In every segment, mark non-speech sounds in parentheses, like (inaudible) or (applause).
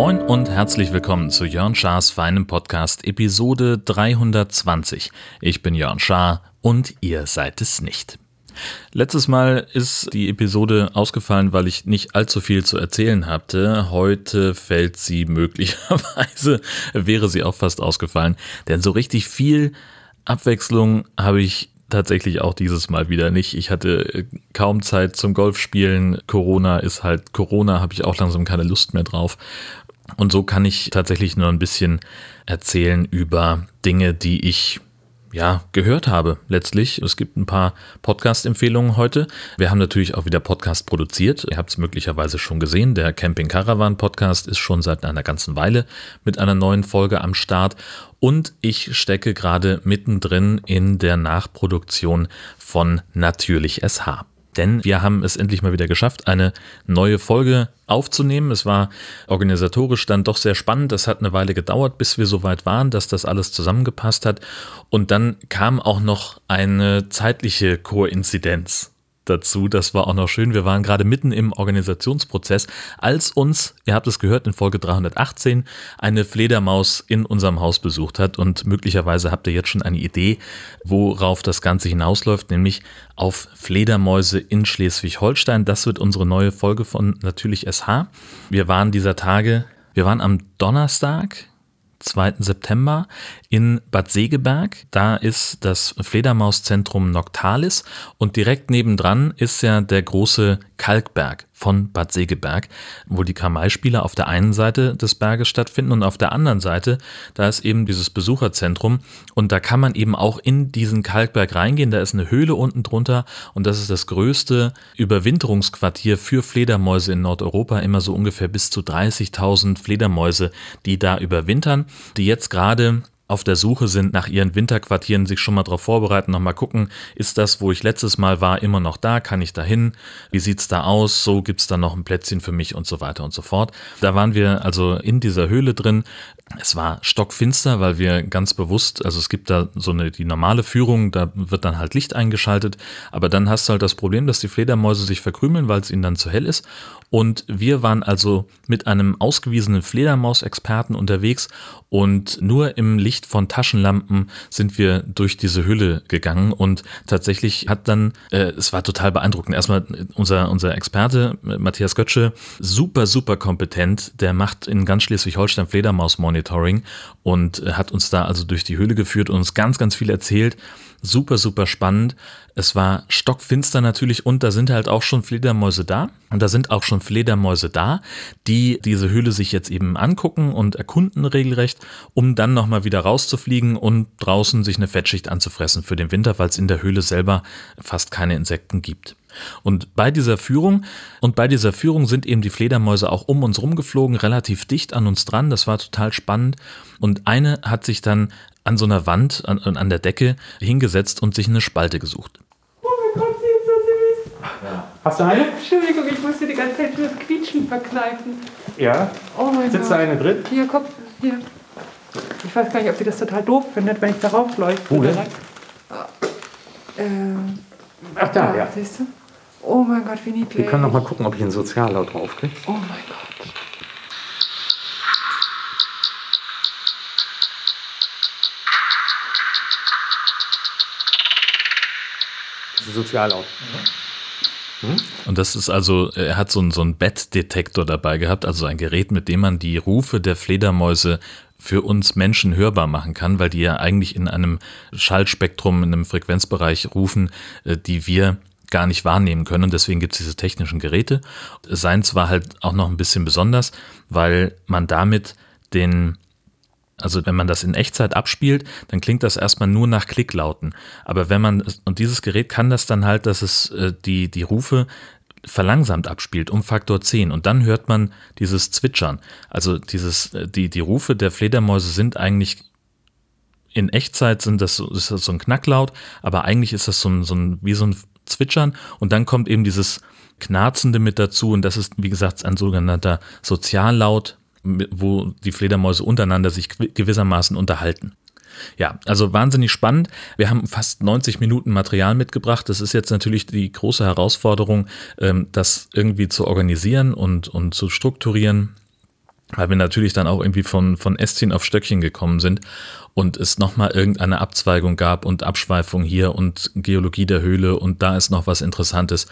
Moin und herzlich willkommen zu Jörn Schars feinem Podcast Episode 320. Ich bin Jörn Schaar und ihr seid es nicht. Letztes Mal ist die Episode ausgefallen, weil ich nicht allzu viel zu erzählen hatte. Heute fällt sie möglicherweise, wäre sie auch fast ausgefallen, denn so richtig viel Abwechslung habe ich tatsächlich auch dieses Mal wieder nicht. Ich hatte kaum Zeit zum Golfspielen. Corona ist halt Corona, habe ich auch langsam keine Lust mehr drauf. Und so kann ich tatsächlich nur ein bisschen erzählen über Dinge, die ich ja, gehört habe letztlich. Es gibt ein paar Podcast-Empfehlungen heute. Wir haben natürlich auch wieder Podcast produziert. Ihr habt es möglicherweise schon gesehen. Der Camping Caravan Podcast ist schon seit einer ganzen Weile mit einer neuen Folge am Start. Und ich stecke gerade mittendrin in der Nachproduktion von Natürlich SH denn wir haben es endlich mal wieder geschafft, eine neue Folge aufzunehmen. Es war organisatorisch dann doch sehr spannend. Es hat eine Weile gedauert, bis wir so weit waren, dass das alles zusammengepasst hat. Und dann kam auch noch eine zeitliche Koinzidenz dazu. Das war auch noch schön. Wir waren gerade mitten im Organisationsprozess, als uns, ihr habt es gehört in Folge 318, eine Fledermaus in unserem Haus besucht hat. Und möglicherweise habt ihr jetzt schon eine Idee, worauf das Ganze hinausläuft, nämlich auf Fledermäuse in Schleswig-Holstein. Das wird unsere neue Folge von Natürlich SH. Wir waren dieser Tage, wir waren am Donnerstag, 2. September in Bad Segeberg. Da ist das Fledermauszentrum Noctalis und direkt nebendran ist ja der große Kalkberg von Bad Segeberg, wo die Kamai-Spiele auf der einen Seite des Berges stattfinden und auf der anderen Seite, da ist eben dieses Besucherzentrum und da kann man eben auch in diesen Kalkberg reingehen. Da ist eine Höhle unten drunter und das ist das größte Überwinterungsquartier für Fledermäuse in Nordeuropa. Immer so ungefähr bis zu 30.000 Fledermäuse, die da überwintern, die jetzt gerade auf der Suche sind nach ihren Winterquartieren, sich schon mal darauf vorbereiten, nochmal gucken, ist das, wo ich letztes Mal war, immer noch da? Kann ich da hin? Wie sieht's da aus? So gibt's da noch ein Plätzchen für mich und so weiter und so fort. Da waren wir also in dieser Höhle drin. Es war stockfinster, weil wir ganz bewusst, also es gibt da so eine die normale Führung, da wird dann halt Licht eingeschaltet, aber dann hast du halt das Problem, dass die Fledermäuse sich verkrümeln, weil es ihnen dann zu hell ist. Und wir waren also mit einem ausgewiesenen Fledermausexperten unterwegs und nur im Licht von Taschenlampen sind wir durch diese Hülle gegangen und tatsächlich hat dann, äh, es war total beeindruckend. Erstmal unser, unser Experte, Matthias Götzsche, super, super kompetent. Der macht in ganz Schleswig-Holstein Fledermaus-Monitoring und hat uns da also durch die Höhle geführt und uns ganz, ganz viel erzählt. Super, super spannend. Es war stockfinster natürlich und da sind halt auch schon Fledermäuse da. Und da sind auch schon Fledermäuse da, die diese Höhle sich jetzt eben angucken und erkunden regelrecht, um dann nochmal wieder rauszufliegen und draußen sich eine Fettschicht anzufressen für den Winter, weil es in der Höhle selber fast keine Insekten gibt. Und bei dieser Führung und bei dieser Führung sind eben die Fledermäuse auch um uns rumgeflogen, relativ dicht an uns dran. Das war total spannend. Und eine hat sich dann an so einer Wand, an, an der Decke hingesetzt und sich eine Spalte gesucht. Oh mein Gott, sie ist so süß. Ja. Hast du eine? Entschuldigung, ich musste die ganze Zeit das Quietschen verkneifen. Ja? Oh mein Sitzt Gott. da eine drin? Hier, komm, hier. Ich weiß gar nicht, ob sie das total doof findet, wenn ich darauf leuchte. Wo denn? Ähm, Ach da, ja. Siehst du? Oh mein Gott, wie niedlich. Wir können noch mal gucken, ob ich einen Soziallaut draufkriege. Oh mein Gott. Ist ein Soziallaut. Und das ist also, er hat so einen, so einen Bettdetektor dabei gehabt, also ein Gerät, mit dem man die Rufe der Fledermäuse für uns Menschen hörbar machen kann, weil die ja eigentlich in einem Schallspektrum, in einem Frequenzbereich rufen, äh, die wir gar nicht wahrnehmen können. Und deswegen gibt es diese technischen Geräte. Seins war halt auch noch ein bisschen besonders, weil man damit den also wenn man das in Echtzeit abspielt, dann klingt das erstmal nur nach Klicklauten. Aber wenn man, und dieses Gerät kann das dann halt, dass es äh, die, die Rufe verlangsamt abspielt, um Faktor 10. Und dann hört man dieses Zwitschern. Also dieses, äh, die, die Rufe der Fledermäuse sind eigentlich in Echtzeit sind das so, ist das so ein Knacklaut, aber eigentlich ist das so ein, so ein, wie so ein Zwitschern. Und dann kommt eben dieses Knarzende mit dazu. Und das ist, wie gesagt, ein sogenannter Soziallaut, wo die Fledermäuse untereinander sich gewissermaßen unterhalten. Ja, also wahnsinnig spannend. Wir haben fast 90 Minuten Material mitgebracht. Das ist jetzt natürlich die große Herausforderung, ähm, das irgendwie zu organisieren und, und zu strukturieren weil wir natürlich dann auch irgendwie von, von Ästchen auf Stöckchen gekommen sind und es nochmal irgendeine Abzweigung gab und Abschweifung hier und Geologie der Höhle und da ist noch was Interessantes.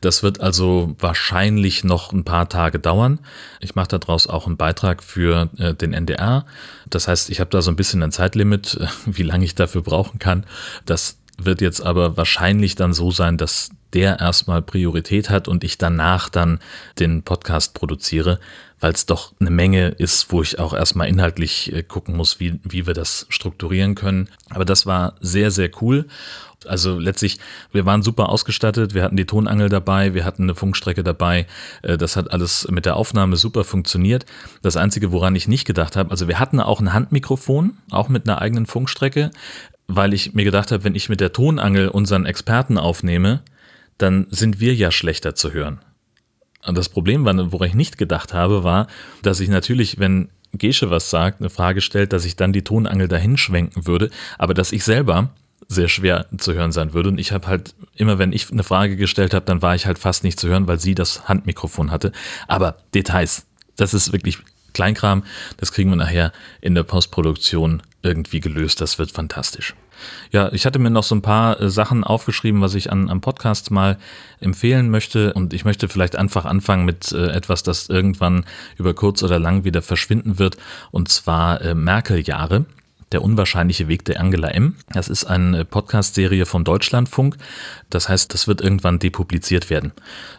Das wird also wahrscheinlich noch ein paar Tage dauern. Ich mache daraus auch einen Beitrag für äh, den NDR. Das heißt, ich habe da so ein bisschen ein Zeitlimit, (laughs) wie lange ich dafür brauchen kann. Das wird jetzt aber wahrscheinlich dann so sein, dass der erstmal Priorität hat und ich danach dann den Podcast produziere, weil es doch eine Menge ist, wo ich auch erstmal inhaltlich äh, gucken muss, wie, wie wir das strukturieren können. Aber das war sehr, sehr cool. Also letztlich, wir waren super ausgestattet, wir hatten die Tonangel dabei, wir hatten eine Funkstrecke dabei. Äh, das hat alles mit der Aufnahme super funktioniert. Das Einzige, woran ich nicht gedacht habe, also wir hatten auch ein Handmikrofon, auch mit einer eigenen Funkstrecke, weil ich mir gedacht habe, wenn ich mit der Tonangel unseren Experten aufnehme, dann sind wir ja schlechter zu hören. Und das Problem, woran ich nicht gedacht habe, war, dass ich natürlich, wenn Gesche was sagt, eine Frage stellt, dass ich dann die Tonangel dahin schwenken würde, aber dass ich selber sehr schwer zu hören sein würde. Und ich habe halt immer, wenn ich eine Frage gestellt habe, dann war ich halt fast nicht zu hören, weil sie das Handmikrofon hatte. Aber Details, das ist wirklich Kleinkram. Das kriegen wir nachher in der Postproduktion irgendwie gelöst. Das wird fantastisch. Ja, ich hatte mir noch so ein paar äh, Sachen aufgeschrieben, was ich an, am Podcast mal empfehlen möchte. Und ich möchte vielleicht einfach anfangen mit äh, etwas, das irgendwann über kurz oder lang wieder verschwinden wird. Und zwar äh, Merkel-Jahre. Der unwahrscheinliche Weg der Angela M. Das ist eine Podcast-Serie von Deutschlandfunk. Das heißt, das wird irgendwann depubliziert werden.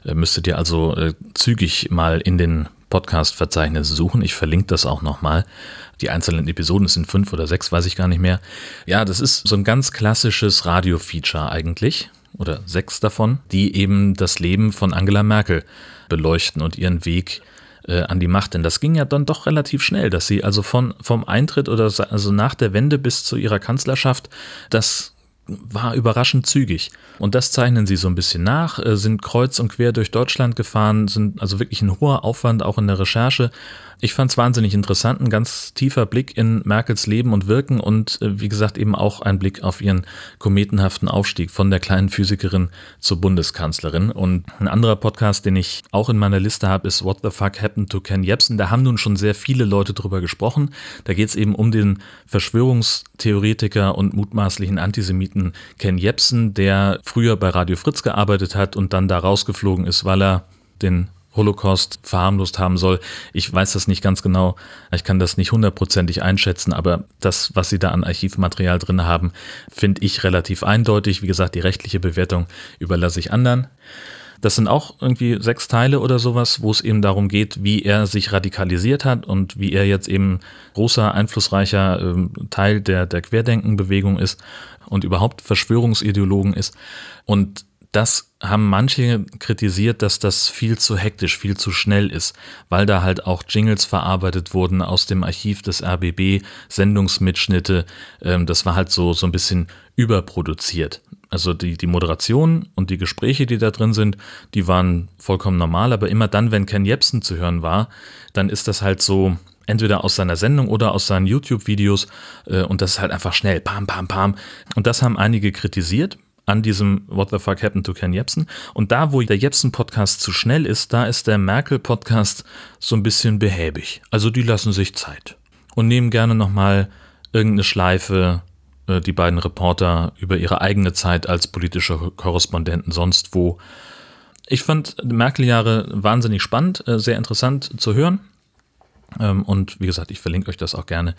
Müsstet ihr also zügig mal in den Podcast-Verzeichnis suchen. Ich verlinke das auch nochmal. Die einzelnen Episoden sind fünf oder sechs, weiß ich gar nicht mehr. Ja, das ist so ein ganz klassisches Radio-Feature eigentlich. Oder sechs davon, die eben das Leben von Angela Merkel beleuchten und ihren Weg äh, an die Macht. Denn das ging ja dann doch relativ schnell, dass sie also von, vom Eintritt oder also nach der Wende bis zu ihrer Kanzlerschaft das war überraschend zügig. Und das zeichnen sie so ein bisschen nach, äh, sind kreuz und quer durch Deutschland gefahren, sind also wirklich ein hoher Aufwand auch in der Recherche ich fand es wahnsinnig interessant, ein ganz tiefer Blick in Merkels Leben und Wirken und äh, wie gesagt eben auch ein Blick auf ihren kometenhaften Aufstieg von der kleinen Physikerin zur Bundeskanzlerin. Und ein anderer Podcast, den ich auch in meiner Liste habe, ist What the Fuck Happened to Ken Jebsen. Da haben nun schon sehr viele Leute drüber gesprochen. Da geht es eben um den Verschwörungstheoretiker und mutmaßlichen Antisemiten Ken Jebsen, der früher bei Radio Fritz gearbeitet hat und dann da rausgeflogen ist, weil er den Holocaust verharmlost haben soll. Ich weiß das nicht ganz genau. Ich kann das nicht hundertprozentig einschätzen, aber das, was Sie da an Archivmaterial drin haben, finde ich relativ eindeutig. Wie gesagt, die rechtliche Bewertung überlasse ich anderen. Das sind auch irgendwie sechs Teile oder sowas, wo es eben darum geht, wie er sich radikalisiert hat und wie er jetzt eben großer, einflussreicher äh, Teil der, der Querdenkenbewegung ist und überhaupt Verschwörungsideologen ist. Und das haben manche kritisiert, dass das viel zu hektisch, viel zu schnell ist, weil da halt auch Jingles verarbeitet wurden aus dem Archiv des RBB, Sendungsmitschnitte. Ähm, das war halt so, so ein bisschen überproduziert. Also die, die Moderation und die Gespräche, die da drin sind, die waren vollkommen normal, aber immer dann, wenn Ken Jebsen zu hören war, dann ist das halt so, entweder aus seiner Sendung oder aus seinen YouTube-Videos äh, und das ist halt einfach schnell, pam, pam, pam. Und das haben einige kritisiert an diesem What the fuck happened to Ken Jebsen. Und da, wo der Jebsen-Podcast zu schnell ist, da ist der Merkel-Podcast so ein bisschen behäbig. Also die lassen sich Zeit und nehmen gerne nochmal irgendeine Schleife, äh, die beiden Reporter über ihre eigene Zeit als politische Korrespondenten sonst wo. Ich fand Merkel-Jahre wahnsinnig spannend, äh, sehr interessant zu hören. Ähm, und wie gesagt, ich verlinke euch das auch gerne,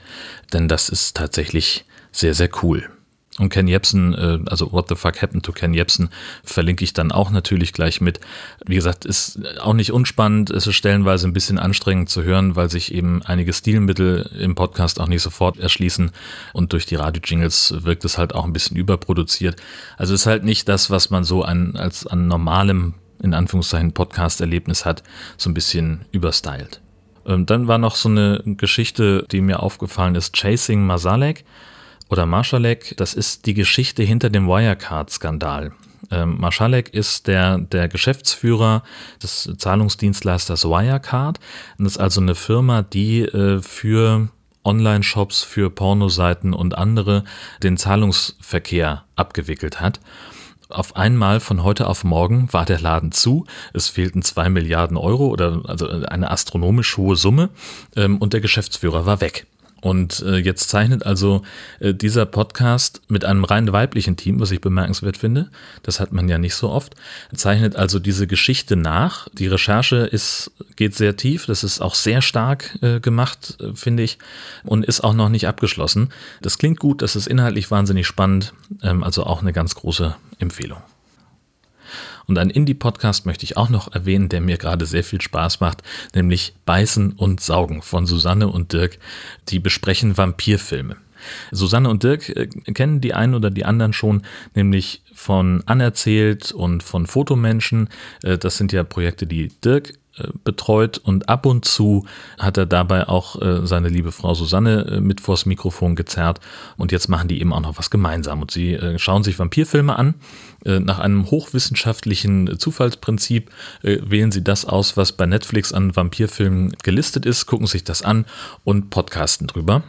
denn das ist tatsächlich sehr, sehr cool. Und Ken Jebsen, äh, also What the Fuck Happened to Ken Jebsen, verlinke ich dann auch natürlich gleich mit. Wie gesagt, ist auch nicht unspannend, es ist stellenweise ein bisschen anstrengend zu hören, weil sich eben einige Stilmittel im Podcast auch nicht sofort erschließen und durch die Radio-Jingles wirkt es halt auch ein bisschen überproduziert. Also ist halt nicht das, was man so an, als an normalem, in Anführungszeichen, Podcast-Erlebnis hat, so ein bisschen überstylt. Ähm, dann war noch so eine Geschichte, die mir aufgefallen ist, Chasing Masalek oder Marschalek, das ist die Geschichte hinter dem Wirecard-Skandal. Ähm, Marschalek ist der, der Geschäftsführer des Zahlungsdienstleisters Wirecard. Das ist also eine Firma, die äh, für Online-Shops für Pornoseiten und andere den Zahlungsverkehr abgewickelt hat. Auf einmal von heute auf morgen war der Laden zu. Es fehlten zwei Milliarden Euro oder also eine astronomisch hohe Summe ähm, und der Geschäftsführer war weg. Und äh, jetzt zeichnet also äh, dieser Podcast mit einem rein weiblichen Team, was ich bemerkenswert finde, das hat man ja nicht so oft, zeichnet also diese Geschichte nach. Die Recherche ist, geht sehr tief, das ist auch sehr stark äh, gemacht, äh, finde ich, und ist auch noch nicht abgeschlossen. Das klingt gut, das ist inhaltlich wahnsinnig spannend, ähm, also auch eine ganz große Empfehlung. Und einen Indie-Podcast möchte ich auch noch erwähnen, der mir gerade sehr viel Spaß macht, nämlich Beißen und Saugen von Susanne und Dirk. Die besprechen Vampirfilme. Susanne und Dirk äh, kennen die einen oder die anderen schon, nämlich von Anerzählt und von Fotomenschen. Äh, das sind ja Projekte, die Dirk betreut und ab und zu hat er dabei auch äh, seine liebe Frau Susanne äh, mit vors Mikrofon gezerrt und jetzt machen die eben auch noch was gemeinsam und sie äh, schauen sich Vampirfilme an. Äh, nach einem hochwissenschaftlichen Zufallsprinzip äh, wählen sie das aus, was bei Netflix an Vampirfilmen gelistet ist, gucken sich das an und podcasten drüber.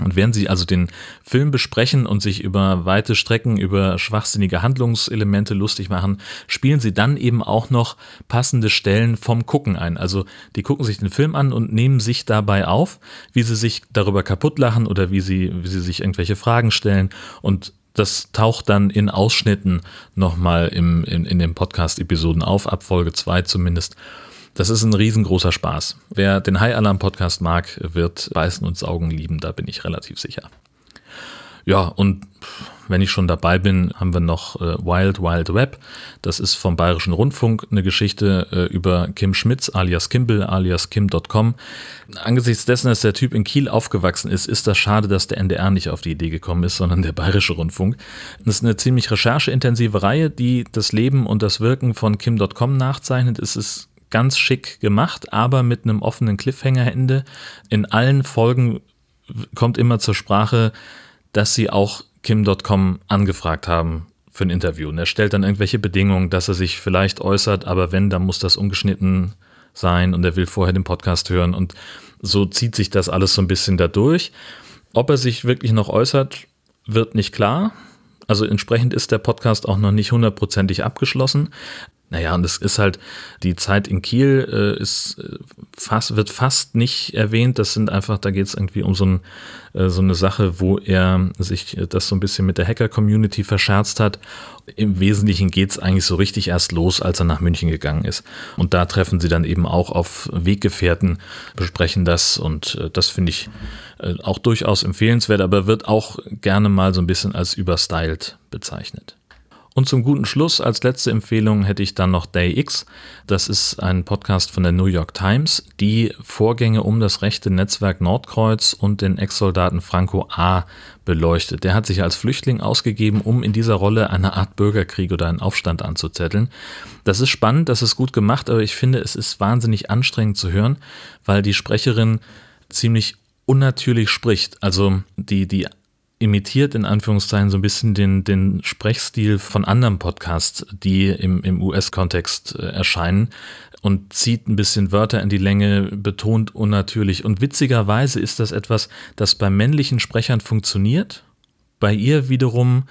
Und während sie also den Film besprechen und sich über weite Strecken, über schwachsinnige Handlungselemente lustig machen, spielen sie dann eben auch noch passende Stellen vom Gucken ein. Also die gucken sich den Film an und nehmen sich dabei auf, wie sie sich darüber kaputt lachen oder wie sie, wie sie sich irgendwelche Fragen stellen. Und das taucht dann in Ausschnitten nochmal im, in, in den Podcast-Episoden auf, ab Folge 2 zumindest. Das ist ein riesengroßer Spaß. Wer den High Alarm Podcast mag, wird Beißen und Saugen lieben, da bin ich relativ sicher. Ja, und wenn ich schon dabei bin, haben wir noch äh, Wild Wild Web. Das ist vom Bayerischen Rundfunk eine Geschichte äh, über Kim Schmitz alias Kimball alias Kim.com. Angesichts dessen, dass der Typ in Kiel aufgewachsen ist, ist das schade, dass der NDR nicht auf die Idee gekommen ist, sondern der Bayerische Rundfunk. Das ist eine ziemlich rechercheintensive Reihe, die das Leben und das Wirken von Kim.com nachzeichnet. Es ist ganz schick gemacht, aber mit einem offenen Cliffhanger-Ende. In allen Folgen kommt immer zur Sprache, dass sie auch Kim.com angefragt haben für ein Interview. Und er stellt dann irgendwelche Bedingungen, dass er sich vielleicht äußert, aber wenn, dann muss das ungeschnitten sein und er will vorher den Podcast hören. Und so zieht sich das alles so ein bisschen dadurch. Ob er sich wirklich noch äußert, wird nicht klar. Also entsprechend ist der Podcast auch noch nicht hundertprozentig abgeschlossen. Naja, und es ist halt, die Zeit in Kiel äh, ist äh, fast, wird fast nicht erwähnt. Das sind einfach, da geht es irgendwie um so, ein, äh, so eine Sache, wo er sich das so ein bisschen mit der Hacker-Community verscherzt hat. Im Wesentlichen geht es eigentlich so richtig erst los, als er nach München gegangen ist. Und da treffen sie dann eben auch auf Weggefährten, besprechen das und äh, das finde ich äh, auch durchaus empfehlenswert, aber wird auch gerne mal so ein bisschen als überstyled bezeichnet. Und zum guten Schluss als letzte Empfehlung hätte ich dann noch Day X. Das ist ein Podcast von der New York Times, die Vorgänge um das rechte Netzwerk Nordkreuz und den Ex-Soldaten Franco A. beleuchtet. Der hat sich als Flüchtling ausgegeben, um in dieser Rolle eine Art Bürgerkrieg oder einen Aufstand anzuzetteln. Das ist spannend, das ist gut gemacht, aber ich finde, es ist wahnsinnig anstrengend zu hören, weil die Sprecherin ziemlich unnatürlich spricht. Also die, die imitiert in Anführungszeichen so ein bisschen den, den Sprechstil von anderen Podcasts, die im, im US-Kontext äh, erscheinen und zieht ein bisschen Wörter in die Länge, betont unnatürlich. Und witzigerweise ist das etwas, das bei männlichen Sprechern funktioniert. Bei ihr wiederum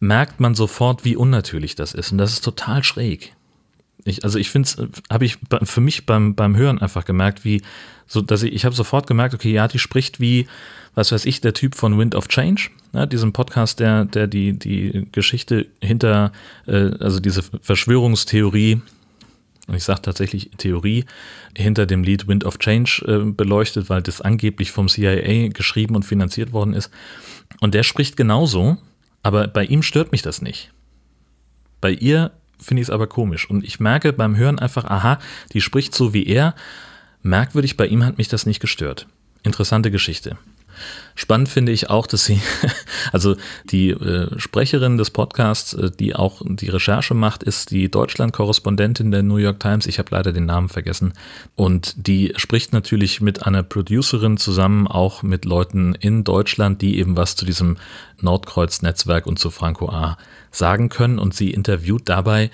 merkt man sofort, wie unnatürlich das ist. Und das ist total schräg. Ich, also ich finde es, habe ich für mich beim, beim Hören einfach gemerkt, wie, so, dass ich, ich habe sofort gemerkt, okay, ja, die spricht wie, was weiß ich, der Typ von Wind of Change, ja, diesem Podcast, der, der die, die Geschichte hinter, äh, also diese Verschwörungstheorie, und ich sage tatsächlich Theorie, hinter dem Lied Wind of Change äh, beleuchtet, weil das angeblich vom CIA geschrieben und finanziert worden ist. Und der spricht genauso, aber bei ihm stört mich das nicht. Bei ihr finde ich es aber komisch. Und ich merke beim Hören einfach, aha, die spricht so wie er. Merkwürdig, bei ihm hat mich das nicht gestört. Interessante Geschichte. Spannend finde ich auch, dass sie, (laughs) also die äh, Sprecherin des Podcasts, äh, die auch die Recherche macht, ist die Deutschland-Korrespondentin der New York Times. Ich habe leider den Namen vergessen. Und die spricht natürlich mit einer Producerin zusammen, auch mit Leuten in Deutschland, die eben was zu diesem Nordkreuz-Netzwerk und zu Franco A. sagen können. Und sie interviewt dabei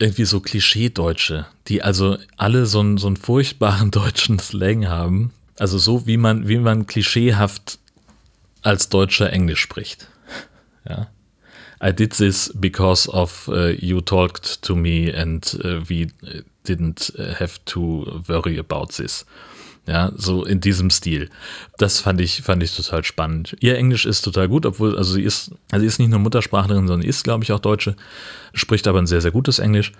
irgendwie so Klischee-Deutsche, die also alle so einen, so einen furchtbaren (laughs) deutschen Slang haben Also so wie man, wie man klischeehaft als Deutscher Englisch spricht. Ja. I did this because of uh, you talked to me and uh, we didn't have to worry about this. Ja, so in diesem Stil. Das fand ich, fand ich total spannend. Ihr Englisch ist total gut, obwohl, also sie ist, also sie ist nicht nur Muttersprachlerin, sondern ist, glaube ich, auch Deutsche, spricht aber ein sehr, sehr gutes Englisch.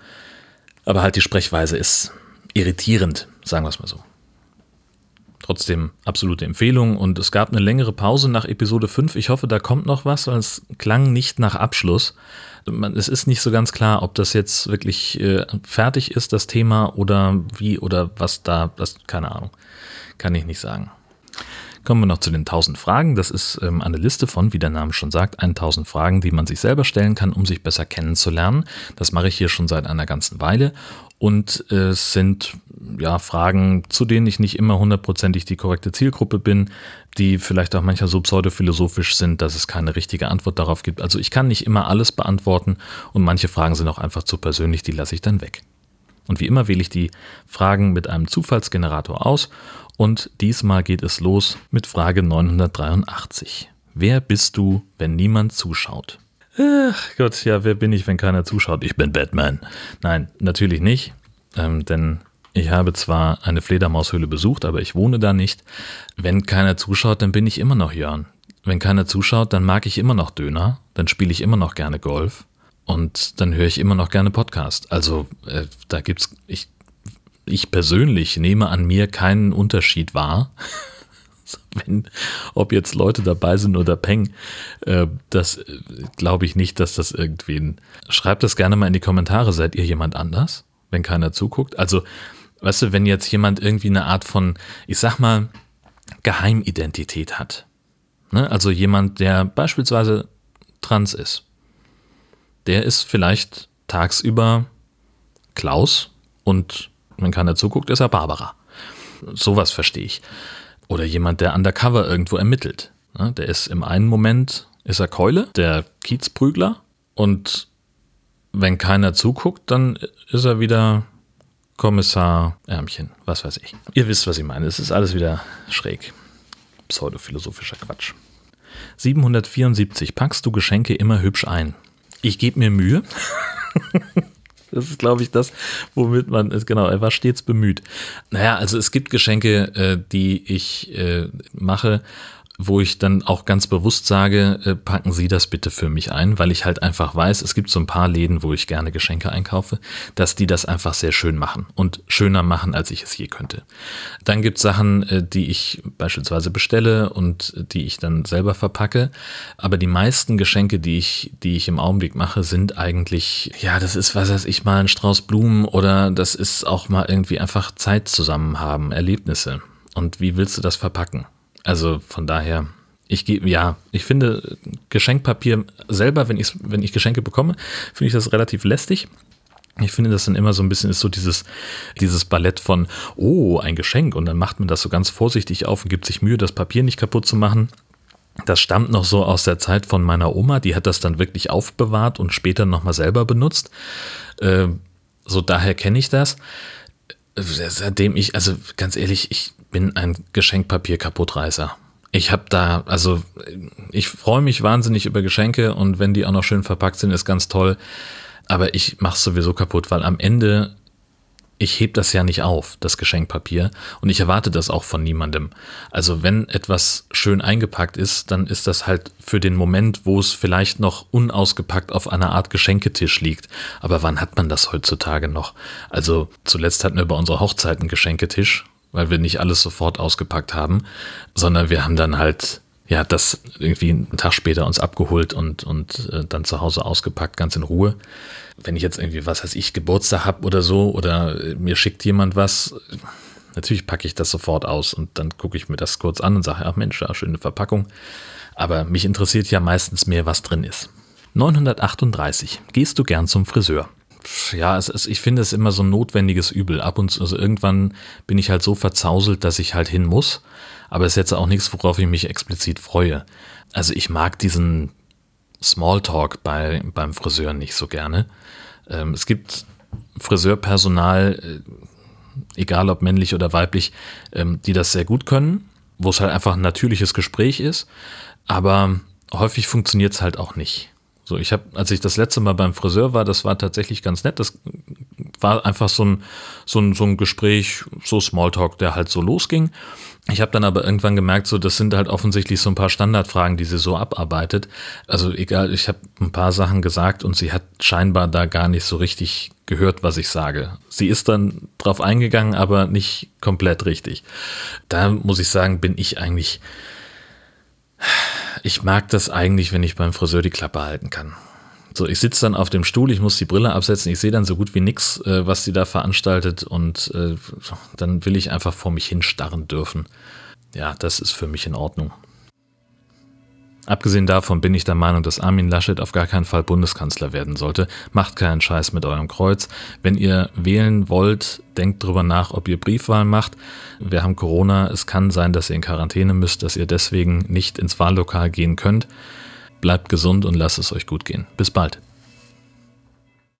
Aber halt die Sprechweise ist irritierend, sagen wir es mal so. Trotzdem absolute Empfehlung und es gab eine längere Pause nach Episode 5. Ich hoffe, da kommt noch was, weil es klang nicht nach Abschluss. Es ist nicht so ganz klar, ob das jetzt wirklich äh, fertig ist, das Thema, oder wie oder was da, das, keine Ahnung. Kann ich nicht sagen. Kommen wir noch zu den 1000 Fragen. Das ist ähm, eine Liste von, wie der Name schon sagt, 1000 Fragen, die man sich selber stellen kann, um sich besser kennenzulernen. Das mache ich hier schon seit einer ganzen Weile. Und äh, es sind ja Fragen, zu denen ich nicht immer hundertprozentig die korrekte Zielgruppe bin, die vielleicht auch manchmal so pseudophilosophisch sind, dass es keine richtige Antwort darauf gibt. Also ich kann nicht immer alles beantworten und manche Fragen sind auch einfach zu persönlich, die lasse ich dann weg. Und wie immer wähle ich die Fragen mit einem Zufallsgenerator aus und diesmal geht es los mit Frage 983. Wer bist du, wenn niemand zuschaut? Ach Gott, ja, wer bin ich, wenn keiner zuschaut? Ich bin Batman. Nein, natürlich nicht, ähm, denn ich habe zwar eine Fledermaushöhle besucht, aber ich wohne da nicht. Wenn keiner zuschaut, dann bin ich immer noch Jörn. Wenn keiner zuschaut, dann mag ich immer noch Döner, dann spiele ich immer noch gerne Golf und dann höre ich immer noch gerne Podcast. Also äh, da gibt's, ich ich persönlich nehme an mir keinen Unterschied wahr. (laughs) Wenn, ob jetzt Leute dabei sind oder Peng, äh, das äh, glaube ich nicht, dass das irgendwen. Schreibt das gerne mal in die Kommentare. Seid ihr jemand anders, wenn keiner zuguckt? Also, weißt du, wenn jetzt jemand irgendwie eine Art von, ich sag mal, Geheimidentität hat. Ne? Also jemand, der beispielsweise trans ist. Der ist vielleicht tagsüber Klaus und wenn keiner zuguckt, ist er Barbara. Sowas verstehe ich. Oder jemand, der undercover irgendwo ermittelt. Der ist im einen Moment, ist er Keule, der Kiezprügler. Und wenn keiner zuguckt, dann ist er wieder Kommissar Ärmchen, was weiß ich. Ihr wisst, was ich meine. Es ist alles wieder schräg. Pseudophilosophischer Quatsch. 774. Packst du Geschenke immer hübsch ein? Ich gebe mir Mühe. (laughs) Das ist, glaube ich, das, womit man ist. Genau, er war stets bemüht. Naja, also es gibt Geschenke, äh, die ich äh, mache, wo ich dann auch ganz bewusst sage, äh, packen Sie das bitte für mich ein, weil ich halt einfach weiß, es gibt so ein paar Läden, wo ich gerne Geschenke einkaufe, dass die das einfach sehr schön machen und schöner machen, als ich es je könnte. Dann gibt es Sachen, äh, die ich beispielsweise bestelle und die ich dann selber verpacke. Aber die meisten Geschenke, die ich, die ich im Augenblick mache, sind eigentlich, ja, das ist, was weiß ich, mal ein Strauß Blumen oder das ist auch mal irgendwie einfach Zeit zusammen haben, Erlebnisse. Und wie willst du das verpacken? Also von daher, ich gehe, ja, ich finde Geschenkpapier selber, wenn ich, wenn ich Geschenke bekomme, finde ich das relativ lästig. Ich finde das dann immer so ein bisschen ist so dieses, dieses Ballett von, oh, ein Geschenk und dann macht man das so ganz vorsichtig auf und gibt sich Mühe, das Papier nicht kaputt zu machen. Das stammt noch so aus der Zeit von meiner Oma, die hat das dann wirklich aufbewahrt und später nochmal selber benutzt. Äh, so daher kenne ich das. Seitdem ich, also ganz ehrlich, ich bin ein Geschenkpapier kaputtreißer. Ich habe da, also ich freue mich wahnsinnig über Geschenke und wenn die auch noch schön verpackt sind, ist ganz toll. Aber ich mache es sowieso kaputt, weil am Ende ich heb das ja nicht auf, das Geschenkpapier, und ich erwarte das auch von niemandem. Also wenn etwas schön eingepackt ist, dann ist das halt für den Moment, wo es vielleicht noch unausgepackt auf einer Art Geschenketisch liegt. Aber wann hat man das heutzutage noch? Also zuletzt hatten wir bei unserer Hochzeit einen Geschenketisch, weil wir nicht alles sofort ausgepackt haben, sondern wir haben dann halt ja, das irgendwie einen Tag später uns abgeholt und, und äh, dann zu Hause ausgepackt, ganz in Ruhe. Wenn ich jetzt irgendwie, was weiß ich, Geburtstag habe oder so, oder äh, mir schickt jemand was, natürlich packe ich das sofort aus und dann gucke ich mir das kurz an und sage, ach Mensch, ja, schöne Verpackung. Aber mich interessiert ja meistens mehr, was drin ist. 938. Gehst du gern zum Friseur? Ja, es ist, ich finde es immer so ein notwendiges Übel. Ab und zu, also irgendwann bin ich halt so verzauselt, dass ich halt hin muss. Aber es ist jetzt auch nichts, worauf ich mich explizit freue. Also ich mag diesen Smalltalk bei, beim Friseur nicht so gerne. Ähm, es gibt Friseurpersonal, äh, egal ob männlich oder weiblich, ähm, die das sehr gut können, wo es halt einfach ein natürliches Gespräch ist. Aber häufig funktioniert es halt auch nicht. So, ich habe, als ich das letzte Mal beim Friseur war, das war tatsächlich ganz nett. Das war einfach so ein, so ein, so ein Gespräch, so Smalltalk, der halt so losging. Ich habe dann aber irgendwann gemerkt, so das sind halt offensichtlich so ein paar Standardfragen, die sie so abarbeitet. Also egal, ich habe ein paar Sachen gesagt und sie hat scheinbar da gar nicht so richtig gehört, was ich sage. Sie ist dann drauf eingegangen, aber nicht komplett richtig. Da muss ich sagen, bin ich eigentlich ich mag das eigentlich, wenn ich beim Friseur die Klappe halten kann. So, ich sitze dann auf dem Stuhl, ich muss die Brille absetzen, ich sehe dann so gut wie nichts, äh, was sie da veranstaltet und äh, dann will ich einfach vor mich hinstarren dürfen. Ja, das ist für mich in Ordnung. Abgesehen davon bin ich der Meinung, dass Armin Laschet auf gar keinen Fall Bundeskanzler werden sollte. Macht keinen Scheiß mit eurem Kreuz. Wenn ihr wählen wollt, denkt drüber nach, ob ihr Briefwahl macht. Wir haben Corona. Es kann sein, dass ihr in Quarantäne müsst, dass ihr deswegen nicht ins Wahllokal gehen könnt. Bleibt gesund und lasst es euch gut gehen. Bis bald.